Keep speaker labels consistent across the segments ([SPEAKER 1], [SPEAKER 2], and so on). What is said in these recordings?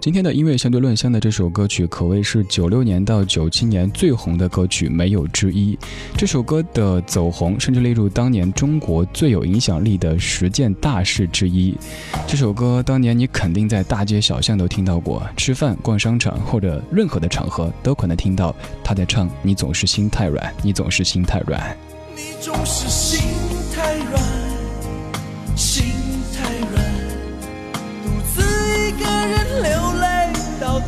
[SPEAKER 1] 今天的音乐相对论香的这首歌曲可谓是九六年到九七年最红的歌曲，没有之一。这首歌的走红，甚至列入当年中国最有影响力的十件大事之一。这首歌当年你肯定在大街小巷都听到过，吃饭、逛商场或者任何的场合都可能听到他在唱：“你总是心太软，你总是心太软。”
[SPEAKER 2] 你总是心太软，心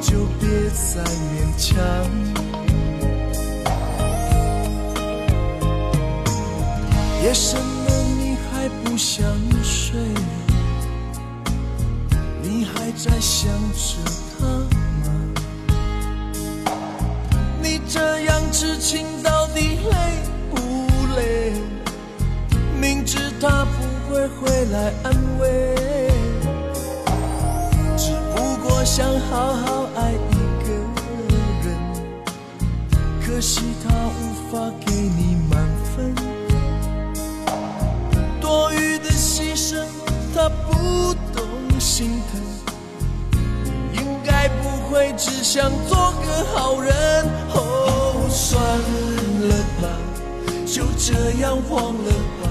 [SPEAKER 2] 就别再勉强。夜深了，你还不想睡？你还在想着他吗？你这样痴情到底累不累？明知他不会回来安慰，我想好好爱一个人，可惜他无法给你满分，多余的牺牲他不懂心疼，你应该不会只想做个好人。哦，算了吧，就这样忘了吧。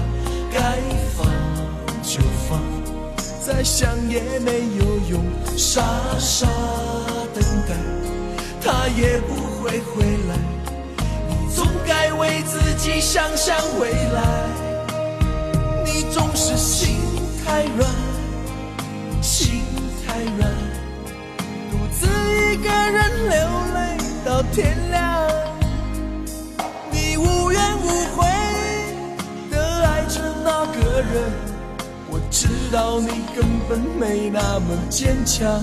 [SPEAKER 2] 该放就放，再想也没有用，傻傻等待，他也不会回来。你总该为自己想想未来。你总是心太软，心太软，独自一个人流泪到天亮。你无怨无悔的爱着。那个人，我知道你根本没那么坚强，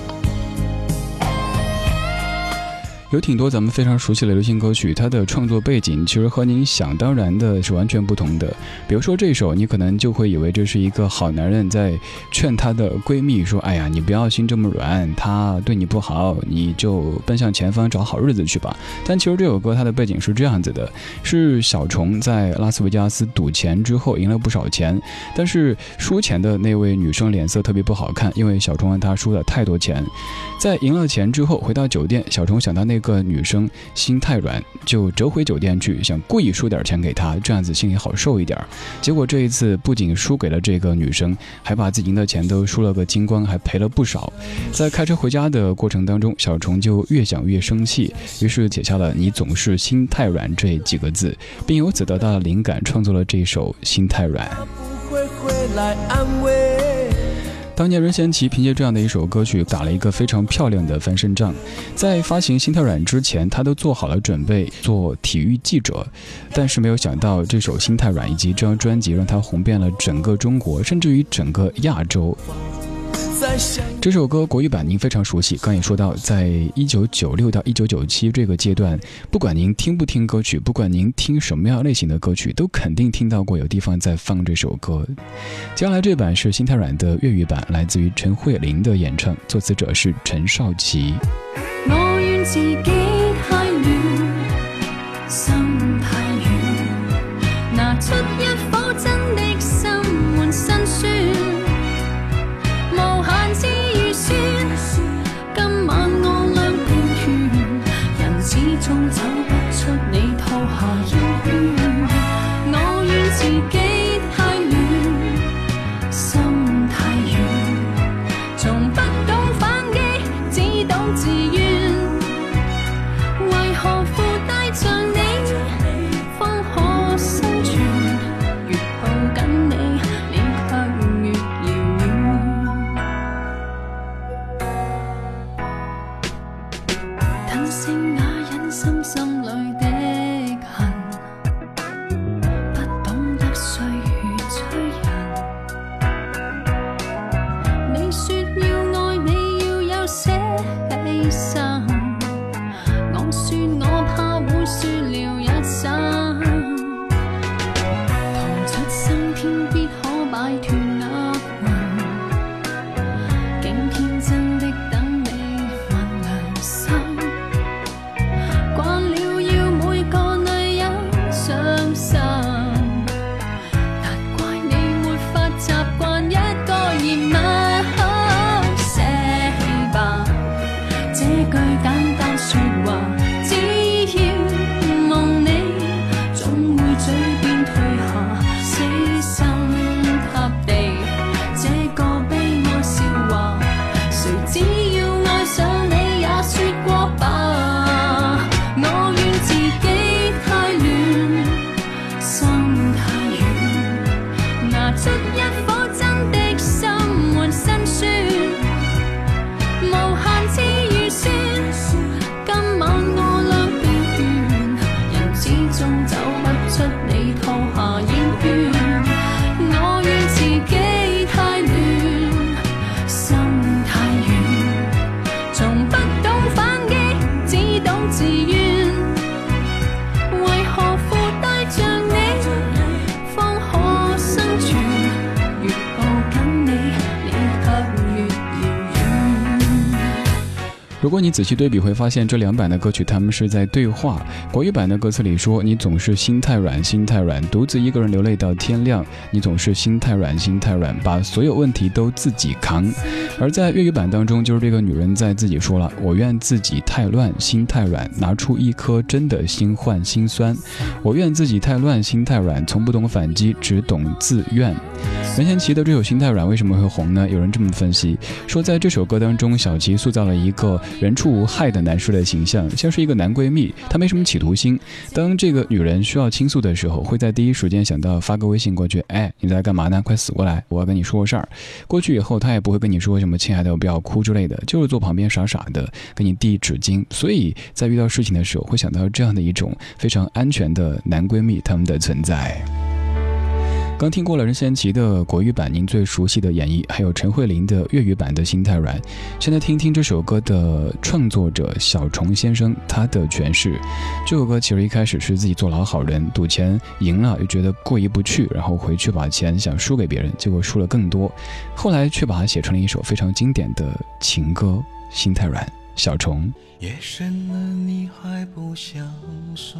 [SPEAKER 1] 有挺多咱们非常熟悉的流行歌曲，它的创作背景其实和您想当然的是完全不同的。比如说这首，你可能就会以为这是一个好男人在劝他的闺蜜说：“哎呀，你不要心这么软，他对你不好，你就奔向前方找好日子去吧。”但其实这首歌它的背景是这样子的：是小虫在拉斯维加斯赌钱之后赢了不少钱，但是输钱的那位女生脸色特别不好看，因为小虫让她输了太多钱。在赢了钱之后回到酒店，小虫想到那。个女生心太软，就折回酒店去，想故意输点钱给她，这样子心里好受一点。结果这一次不仅输给了这个女生，还把自己赢的钱都输了个精光，还赔了不少。在开车回家的过程当中，小虫就越想越生气，于是写下了“你总是心太软”这几个字，并由此得到了灵感，创作了这首《心太软》。不会回来安慰当年任贤齐凭借这样的一首歌曲打了一个非常漂亮的翻身仗，在发行《心太软》之前，他都做好了准备做体育记者，但是没有想到这首《心太软》以及这张专辑让他红遍了整个中国，甚至于整个亚洲。这首歌国语版您非常熟悉，刚也说到，在一九九六到一九九七这个阶段，不管您听不听歌曲，不管您听什么样类型的歌曲，都肯定听到过有地方在放这首歌。接下来这版是心太软的粤语版，来自于陈慧琳的演唱，作词者是陈少琪。
[SPEAKER 3] 我愿自己太
[SPEAKER 1] 果你仔细对比，会发现这两版的歌曲他们是在对话。国语版的歌词里说：“你总是心太软，心太软，独自一个人流泪到天亮。你总是心太软，心太软，把所有问题都自己扛。”而在粤语版当中，就是这个女人在自己说了：“我愿自己太乱，心太软，拿出一颗真的心换心酸。我愿自己太乱，心太软，从不懂反击，只懂自怨。”任贤齐的这首《心太软》为什么会红呢？有人这么分析说，在这首歌当中，小齐塑造了一个。人畜无害的男士的形象，像是一个男闺蜜，他没什么企图心。当这个女人需要倾诉的时候，会在第一时间想到发个微信过去，哎，你在干嘛呢？快死过来，我要跟你说个事儿。过去以后，他也不会跟你说什么“亲爱的，我不要哭”之类的，就是坐旁边傻傻的给你递纸巾。所以在遇到事情的时候，会想到这样的一种非常安全的男闺蜜他们的存在。刚听过了任贤齐的国语版，您最熟悉的演绎，还有陈慧琳的粤语版的《心太软》。现在听听这首歌的创作者小虫先生他的诠释。这首歌其实一开始是自己做老好人，赌钱赢了又觉得过意不去，然后回去把钱想输给别人，结果输了更多。后来却把它写成了一首非常经典的情歌《心太软》。小虫。
[SPEAKER 4] 夜深了，你还不想睡？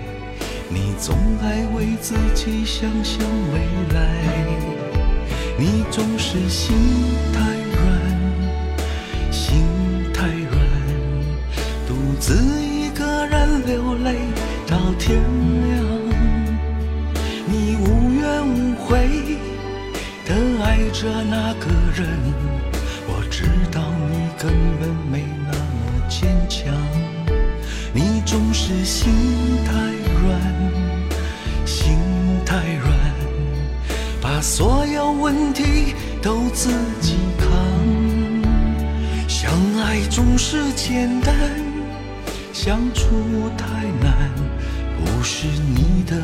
[SPEAKER 4] 你总爱为自己想想未来，你总是心太软，心太软，独自一个人流泪到天亮。你无怨无悔的爱着那个人，我知道你根本没那么坚强，你总是心太。问题都自己扛。相爱总是简单，相处太难。不是你的，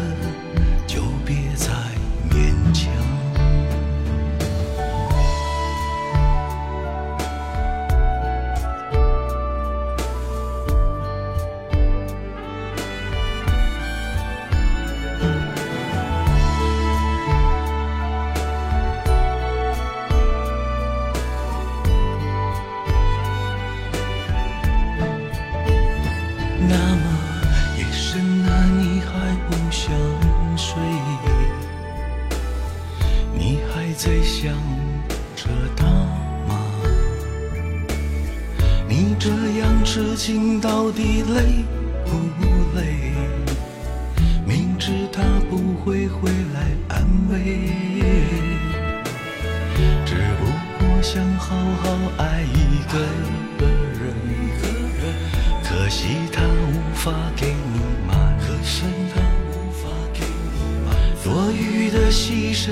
[SPEAKER 4] 你这样痴情到底累不累？明知他不会回来安慰，只不过想好好爱一个人，可惜他无法给你满，可惜他无法给你满，多余的牺牲。